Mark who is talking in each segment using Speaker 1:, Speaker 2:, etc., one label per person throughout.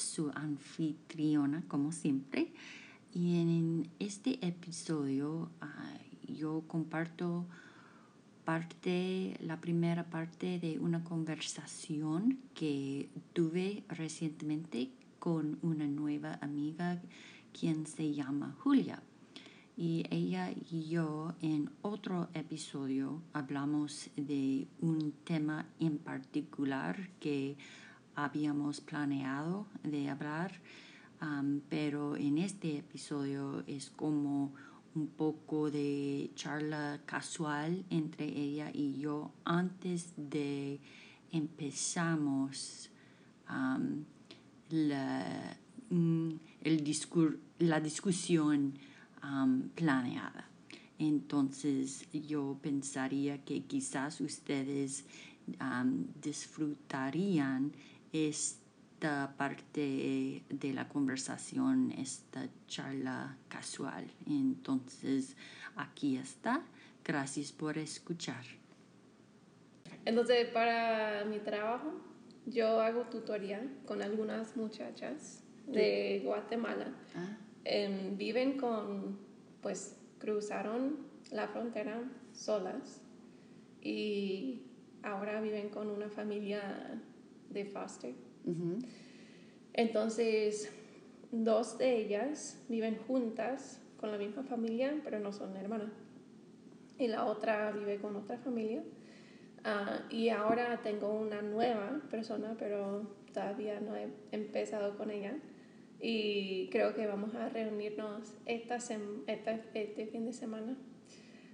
Speaker 1: su anfitriona como siempre. Y en este episodio ah, yo comparto parte, la primera parte de una conversación que tuve recientemente con una nueva amiga quien se llama Julia. Y ella y yo en otro episodio hablamos de un tema en particular que habíamos planeado de hablar, pero en este episodio es como un poco de charla casual entre ella y yo antes de empezamos la, mm, el la discusión planeada. Entonces yo pensaría que quizás ustedes disfrutarían esta parte de la conversación, esta charla casual. Entonces, aquí está. Gracias por escuchar.
Speaker 2: Entonces, para mi trabajo, yo hago tutoría con algunas muchachas de Guatemala. Ah. Em, viven con, pues, cruzaron la frontera solas y ahora viven con una familia de foster. Entonces, dos de ellas viven juntas con la misma familia, pero no son hermanas. Y la otra vive con otra familia. Ah, y ahora tengo una nueva persona, pero todavía no he empezado con ella. Y creo que vamos a reunirnos esta, esta este fin de semana.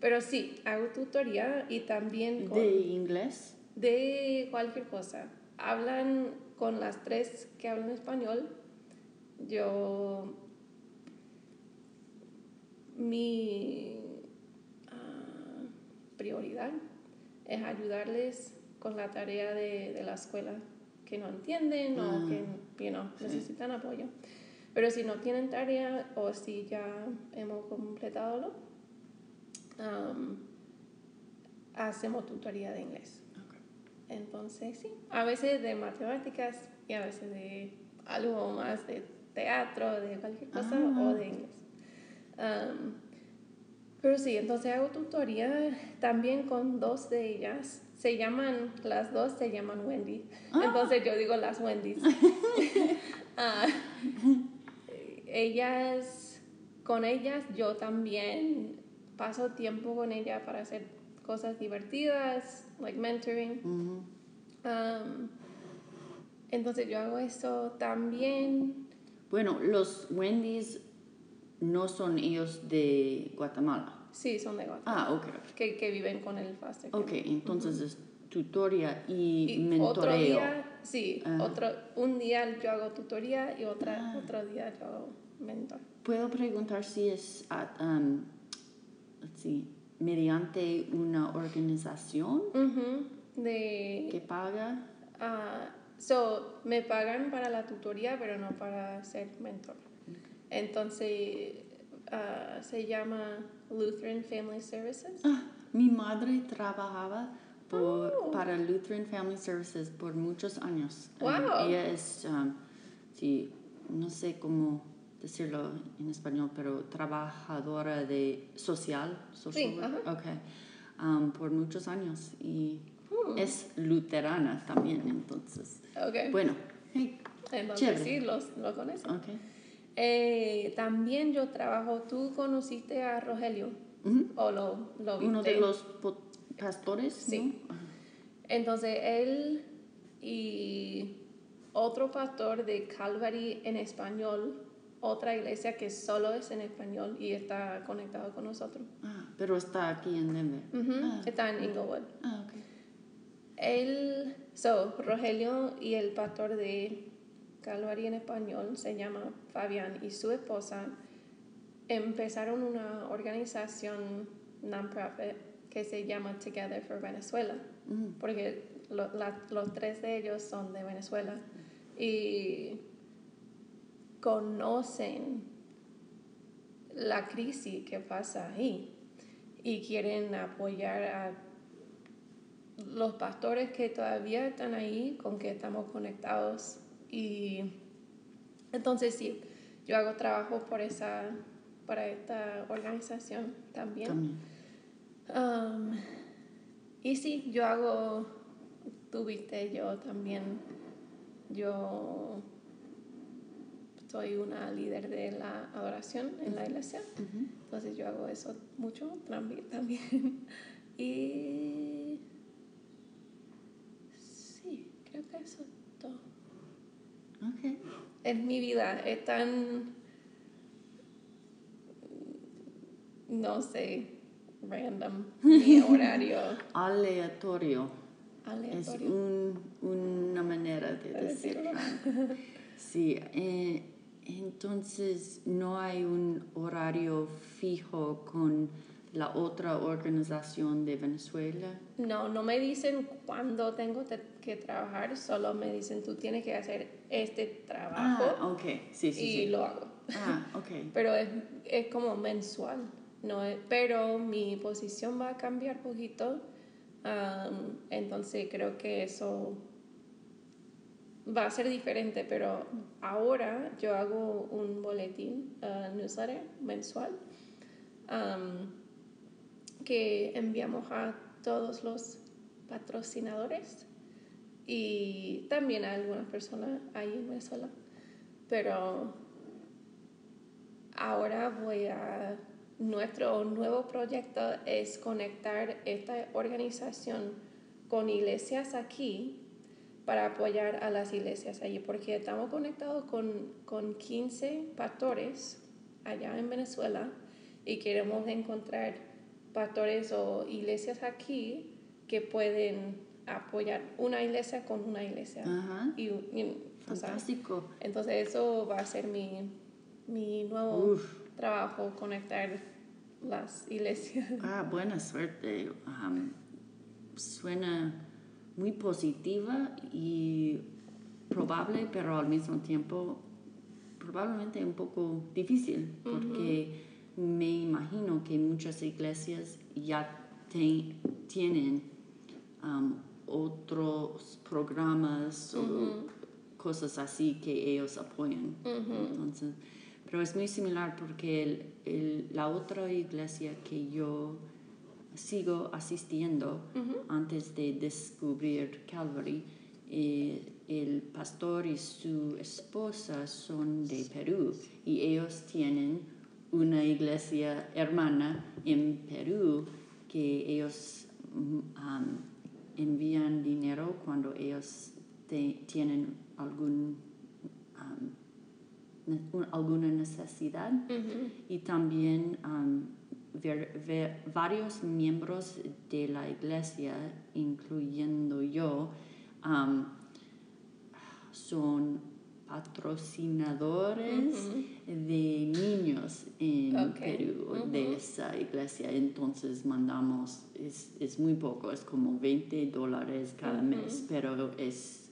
Speaker 2: Pero sí, hago tutoría y también...
Speaker 1: ¿De inglés?
Speaker 2: De cualquier cosa hablan con las tres que hablan español, yo mi ah, prioridad es ayudarles con la tarea de, la escuela que no entienden o ah, que necesitan apoyo. Pero si no tienen tarea o si ya hemos completado, hacemos tutoría de inglés. Entonces, sí, a veces de matemáticas y a veces de algo más de teatro, de cualquier cosa o ah. de inglés. pero sí, entonces hago tutoría también con dos de ellas. Se llaman, las dos se llaman Wendy. Ah. Entonces yo digo las Wendy's. Ah, ellas, con ellas yo también paso tiempo con ella para hacer cosas divertidas, like mentoring. Um, entonces yo hago eso también.
Speaker 1: Bueno, los Wendy's no son ellos de Guatemala.
Speaker 2: Sí, son de Guatemala.
Speaker 1: Ah, ok.
Speaker 2: Que, que viven con el foster
Speaker 1: Ok, entonces es tutoría y, mentoreo. Otro día,
Speaker 2: sí, ah. otro, un día yo hago tutoría y otra, ah. otro día yo hago mentor.
Speaker 1: ¿Puedo preguntar si es, um, sí, mediante una organización
Speaker 2: de,
Speaker 1: que paga.
Speaker 2: Uh, so, me pagan para la tutoría, pero no para ser mentor. Entonces, uh, se llama Lutheran Family Services.
Speaker 1: Ah, mi madre trabajaba por, oh. para Lutheran Family Services por muchos años.
Speaker 2: Wow.
Speaker 1: ella es, um, sí, no sé cómo decirlo en español, pero trabajadora de social,
Speaker 2: social sí,
Speaker 1: okay. Um, por muchos años y hmm. es luterana también, entonces.
Speaker 2: Okay.
Speaker 1: Bueno,
Speaker 2: entonces sí, los, lo conoces.
Speaker 1: Okay.
Speaker 2: Eh, también yo trabajo, ¿tú conociste a Rogelio? ¿O lo, lo viste?
Speaker 1: Uno de los pastores.
Speaker 2: Sí. Entonces él y otro pastor de Calvary en español otra iglesia que solo es en español y está conectado con nosotros.
Speaker 1: Ah, pero está aquí en Denver.
Speaker 2: Ah. Está en Inglewood.
Speaker 1: Ah, ok.
Speaker 2: Él, so, Rogelio y el pastor de Calvary en español, se llama Fabián y su esposa, empezaron una organización non-profit que se llama Together for Venezuela,
Speaker 1: Mm.
Speaker 2: porque lo- la- los tres de ellos son de Venezuela y conocen la crisis que pasa ahí y quieren apoyar a los pastores que todavía están ahí, con que estamos conectados y entonces sí, yo hago trabajo por esa, para esta organización también.
Speaker 1: También.
Speaker 2: Um, y sí, yo hago, tuviste yo también, yo soy una líder de la adoración en la iglesia, entonces yo hago eso mucho también. Y sí, creo que eso es todo.
Speaker 1: Ok.
Speaker 2: En mi vida es tan, no sé, random, mi horario
Speaker 1: Aleatorio. Es
Speaker 2: aleatorio.
Speaker 1: un- una manera de
Speaker 2: de
Speaker 1: decirlo.
Speaker 2: decirlo.
Speaker 1: Sí, eh, entonces no hay un horario fijo con la otra organización de Venezuela.
Speaker 2: No, no me dicen cuándo tengo te- que trabajar, solo me dicen tú tienes que hacer este trabajo
Speaker 1: Ah, ok, sí, sí,
Speaker 2: y
Speaker 1: sí.
Speaker 2: lo hago.
Speaker 1: Ah, ok.
Speaker 2: Pero es, es como mensual, no es- pero mi posición va a cambiar poquito, am, entonces creo que eso va a ser diferente, pero ahora yo hago un boletín, uh, newsletter mensual, que enviamos a todos los patrocinadores y también a algunas personas ahí en Venezuela. Pero ahora voy a... Nuestro nuevo proyecto es conectar esta organización con iglesias aquí para apoyar a las iglesias allí, porque estamos conectados con, con 15 pastores allá en Venezuela y queremos encontrar pastores o iglesias aquí que pueden apoyar una iglesia con una iglesia.
Speaker 1: Ajá.
Speaker 2: Y.
Speaker 1: Fantástico.
Speaker 2: Entonces eso va a ser mi, mi nuevo
Speaker 1: Uf.
Speaker 2: trabajo, conectar las iglesias.
Speaker 1: Ah, buena suerte. Suena muy positiva y probable, pero al mismo tiempo probablemente un poco difícil, porque me imagino que muchas iglesias ya te- tienen am, otros programas o cosas así que ellos apoyan. Entonces, pero es muy similar porque el- el- la otra iglesia que yo sigo asistiendo antes de descubrir Calvary, eh, el pastor y su esposa son de Perú y ellos tienen una iglesia hermana en Perú que ellos am, envían dinero cuando ellos te- tienen algún ne- un- alguna necesidad. Y también um, ver- ver- varios miembros de la iglesia, incluyendo yo, um, son patrocinadores de niños en Perú de esa iglesia. Entonces mandamos, es, es muy poco, es como 20 dólares cada mes, pero es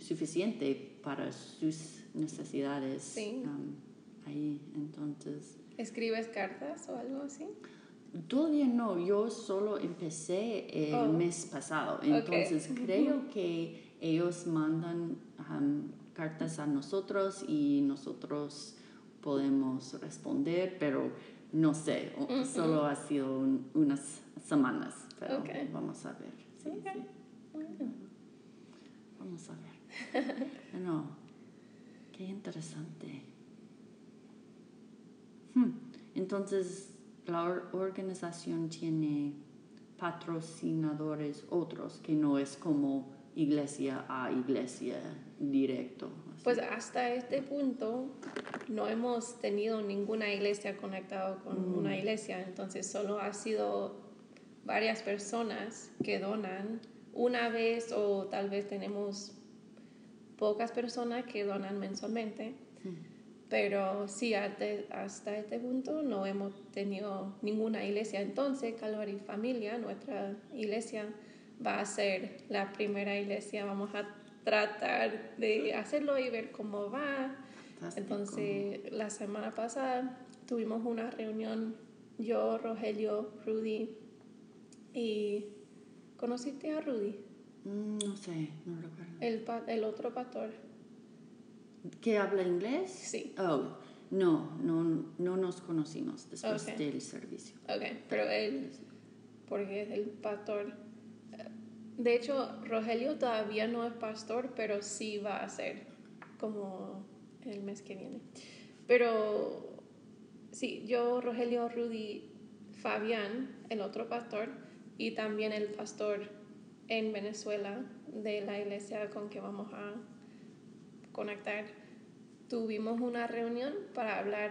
Speaker 1: suficiente para sus necesidades
Speaker 2: Sí.
Speaker 1: um, ahí. Entonces,
Speaker 2: ¿Escribes cartas o algo así?
Speaker 1: todavía no, yo solo empecé el
Speaker 2: Oh.
Speaker 1: mes pasado, entonces creo que ellos mandan um, cartas a nosotros y nosotros podemos responder, pero no sé, solo ha sido un- unas semanas, pero vamos a ver. Sí,
Speaker 2: Ok.
Speaker 1: sí.
Speaker 2: Bueno.
Speaker 1: Vamos a ver. No, qué interesante. Hmm, Entonces, la or- organización tiene patrocinadores otros, que no es como iglesia a iglesia directo. así.
Speaker 2: Pues hasta este punto no hemos tenido ninguna iglesia conectada con una iglesia, entonces solo ha sido varias personas que donan una vez o tal vez tenemos pocas personas que donan mensualmente. Pero sí, hasta, este punto no hemos tenido ninguna iglesia. Entonces, Calvary Familia, nuestra iglesia, va a ser la primera iglesia. Vamos a tratar de hacerlo y ver cómo va. Entonces, la semana pasada tuvimos una reunión, yo, Rogelio, Rudy, y ¿conociste a Rudy?
Speaker 1: Mm, no sé, no recuerdo.
Speaker 2: El, el otro pastor.
Speaker 1: ¿Que habla inglés?
Speaker 2: Sí.
Speaker 1: Oh, no, no, no nos conocimos después del servicio.
Speaker 2: Ok, pero él, porque es el pastor. De hecho, Rogelio todavía no es pastor, pero sí va a ser como el mes que viene. Pero sí, yo, Rogelio, Rudy, Fabián, el otro pastor, y también el pastor en Venezuela de la iglesia con que vamos a conectar, tuvimos una reunión para hablar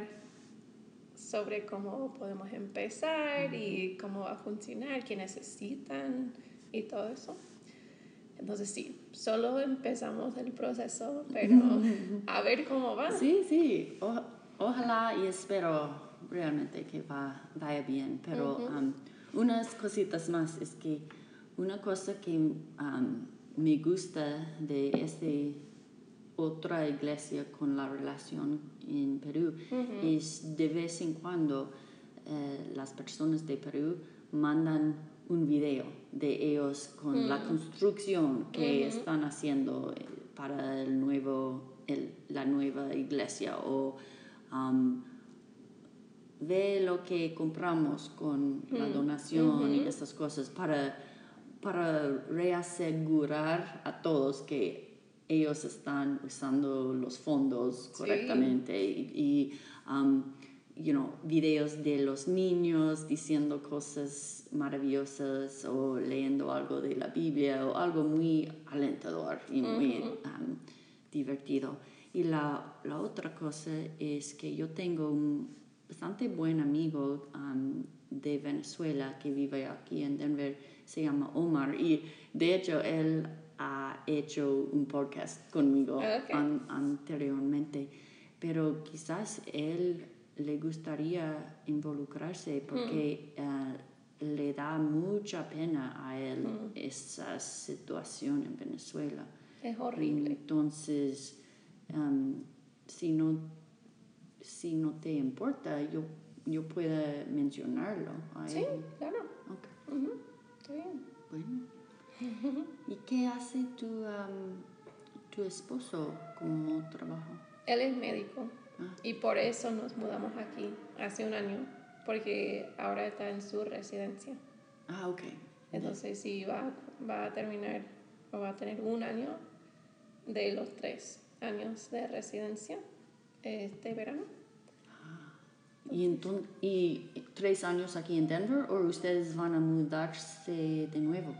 Speaker 2: sobre cómo podemos empezar y cómo va a funcionar, qué necesitan y todo eso. Entonces sí, solo empezamos el proceso, pero a ver cómo va.
Speaker 1: Sí, sí, ojalá y espero realmente que va, vaya bien, pero um, unas cositas más es que una cosa que um, me gusta de esta otra iglesia con la relación en Perú es de vez en cuando eh, las personas de Perú mandan un video de ellos con la mm. construcción que están haciendo eh, para el nuevo, la nueva iglesia o um, ve lo que compramos con la mm. donación y estas cosas para, para reasegurar a todos que ellos están usando los fondos correctamente y, um, you know, videos de los niños diciendo cosas maravillosas o leyendo algo de la Biblia o algo muy alentador y muy um, divertido. Y la, la, otra cosa es que yo tengo un bastante buen amigo um, de Venezuela que vive aquí en Denver, se llama Omar, y de hecho él ha hecho un podcast conmigo anteriormente, pero quizás él le gustaría involucrarse porque eh, le da mucha pena a él hmm. esa situación en Venezuela.
Speaker 2: Es horrible.
Speaker 1: Entonces, um, si no si no te importa, yo, yo puedo mencionarlo.
Speaker 2: sí, claro.
Speaker 1: Está bien. Bueno. ¿Y qué hace tu, tu esposo como trabajo?
Speaker 2: Él es médico ah. y por eso nos mudamos aquí hace un año, porque ahora está en su residencia.
Speaker 1: Ah, ok.
Speaker 2: Entonces sí, va, va a terminar, o va a tener un año de los tres años de residencia este verano.
Speaker 1: ¿Y, entonces, ¿Y tres años aquí en Denver o ustedes van a mudarse de nuevo?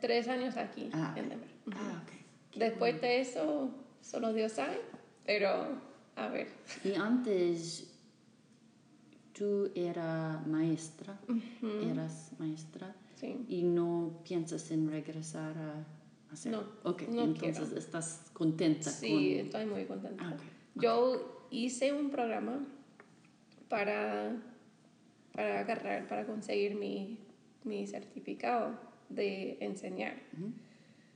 Speaker 2: Tres años aquí
Speaker 1: ah,
Speaker 2: en Denver.
Speaker 1: Ah,
Speaker 2: Después de eso, solo Dios sabe, pero a ver.
Speaker 1: Y antes, tú eras maestra, eras maestra,
Speaker 2: sí.
Speaker 1: y no piensas en regresar a hacer.
Speaker 2: No,
Speaker 1: okay.
Speaker 2: no
Speaker 1: entonces estás contenta.
Speaker 2: Sí, estoy muy contenta.
Speaker 1: Ah,
Speaker 2: Yo hice un programa para, para agarrar, para conseguir mi, mi certificado de enseñar.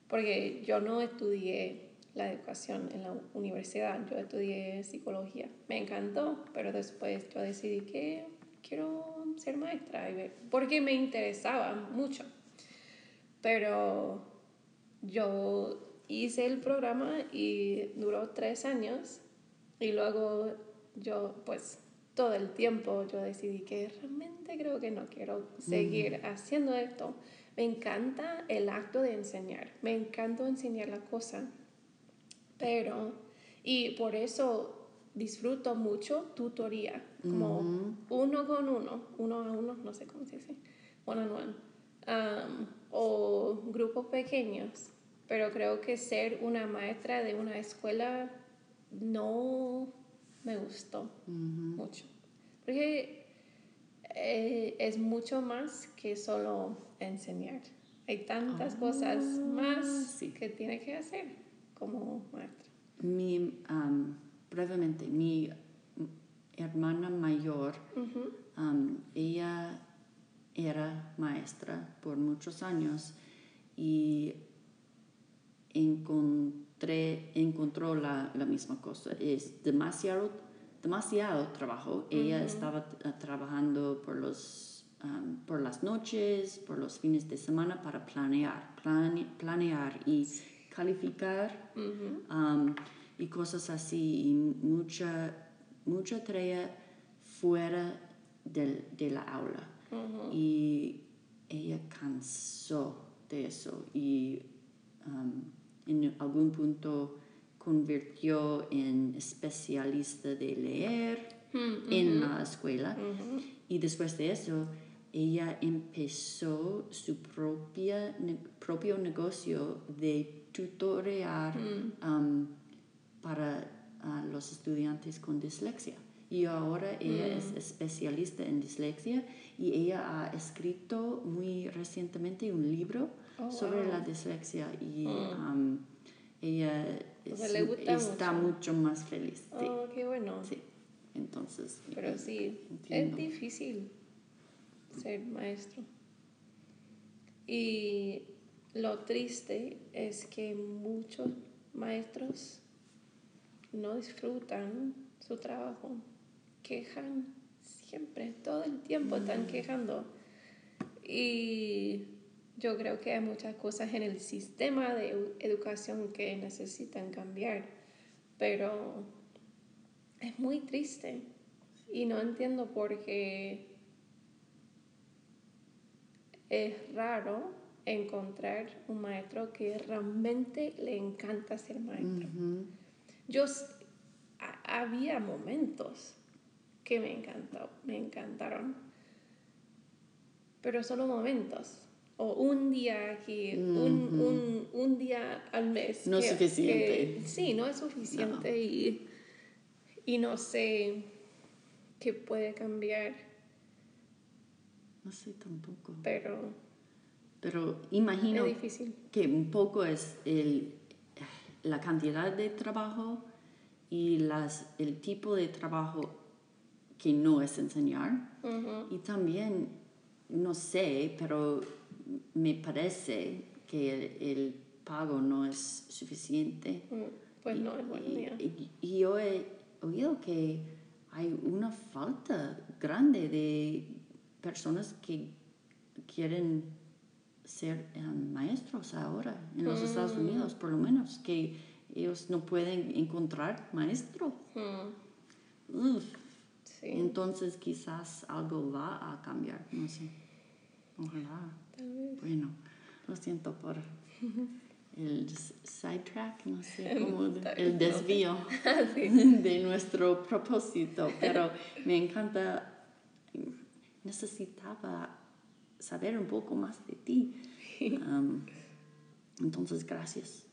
Speaker 2: Porque yo no estudié la educación en la universidad, yo estudié psicología. Me encantó, pero después yo decidí que quiero ser maestra, porque me interesaba mucho. Pero yo hice el programa y duró tres años y luego yo pues todo el tiempo yo decidí que realmente creo que no quiero seguir haciendo esto. Me encanta el acto de enseñar, me encanta enseñar la cosa, pero, y por eso disfruto mucho tutoría, como uno con uno, uno a uno, no sé cómo se dice, one on one, um, o grupos pequeños, pero creo que ser una maestra de una escuela no me gustó mucho. Porque eh, es mucho más que solo enseñar. Hay tantas ah, cosas más que tiene que hacer, como maestra?
Speaker 1: Mi, um, brevemente, mi hermana mayor, um, ella era maestra por muchos años y encontré, encontró la, la misma cosa. Es demasiado, demasiado trabajo. Ella estaba eh, trabajando por, los, um, por las noches, por los fines de semana para planear, plane- planear y calificar um, y cosas así, y mucha, mucha tarea fuera del, de la aula. Y ella cansó de eso y um, en algún punto convirtió en especialista de leer
Speaker 2: Mm,
Speaker 1: en la escuela
Speaker 2: ujú.
Speaker 1: y después de eso ella empezó su propia, ne- propio negocio de tutorear um, para los estudiantes con dislexia. Y ahora ella es especialista en dislexia y ella ha escrito muy recientemente un libro
Speaker 2: Oh,
Speaker 1: sobre
Speaker 2: wow.
Speaker 1: la dislexia y um, ella
Speaker 2: O sea,
Speaker 1: es-
Speaker 2: le gusta
Speaker 1: está mucho. más feliz. Sí,
Speaker 2: Oh, qué bueno.
Speaker 1: sí. Entonces,
Speaker 2: Pero sí,
Speaker 1: Entiendo.
Speaker 2: es difícil ser maestro. Y lo triste es que muchos maestros no disfrutan su trabajo, quejan siempre, todo el tiempo están quejando. Y yo creo que hay muchas cosas en el sistema de edu- educación que necesitan cambiar, pero es muy triste y no entiendo por qué es raro encontrar un maestro que realmente le encanta ser maestro. Yo había momentos que me encantó, me encantaron, pero solo momentos. O un día aquí, un, un, un día al mes.
Speaker 1: No es suficiente.
Speaker 2: que- sí, no es suficiente Y, y no sé qué puede cambiar,
Speaker 1: No sé tampoco.
Speaker 2: pero
Speaker 1: Pero imagino
Speaker 2: es difícil.
Speaker 1: que un poco es el, la cantidad de trabajo y las, el tipo de trabajo que no es enseñar. Y también, no sé, pero me parece que el, el pago no es suficiente.
Speaker 2: Mm, Pues no es buena
Speaker 1: Y,
Speaker 2: idea.
Speaker 1: y- y yo he oído que hay una falta grande de personas que quieren ser eh, maestros ahora en los Estados
Speaker 2: Mm.
Speaker 1: Unidos, por lo menos, que ellos no pueden encontrar maestros.
Speaker 2: Mm, sí,
Speaker 1: Entonces quizás algo va a cambiar, no sé. Ojalá. Bueno, lo siento por el sidetrack, no sé cómo, el desvío de nuestro propósito, pero me encanta, necesitaba saber un poco más de ti. Um, entonces, gracias.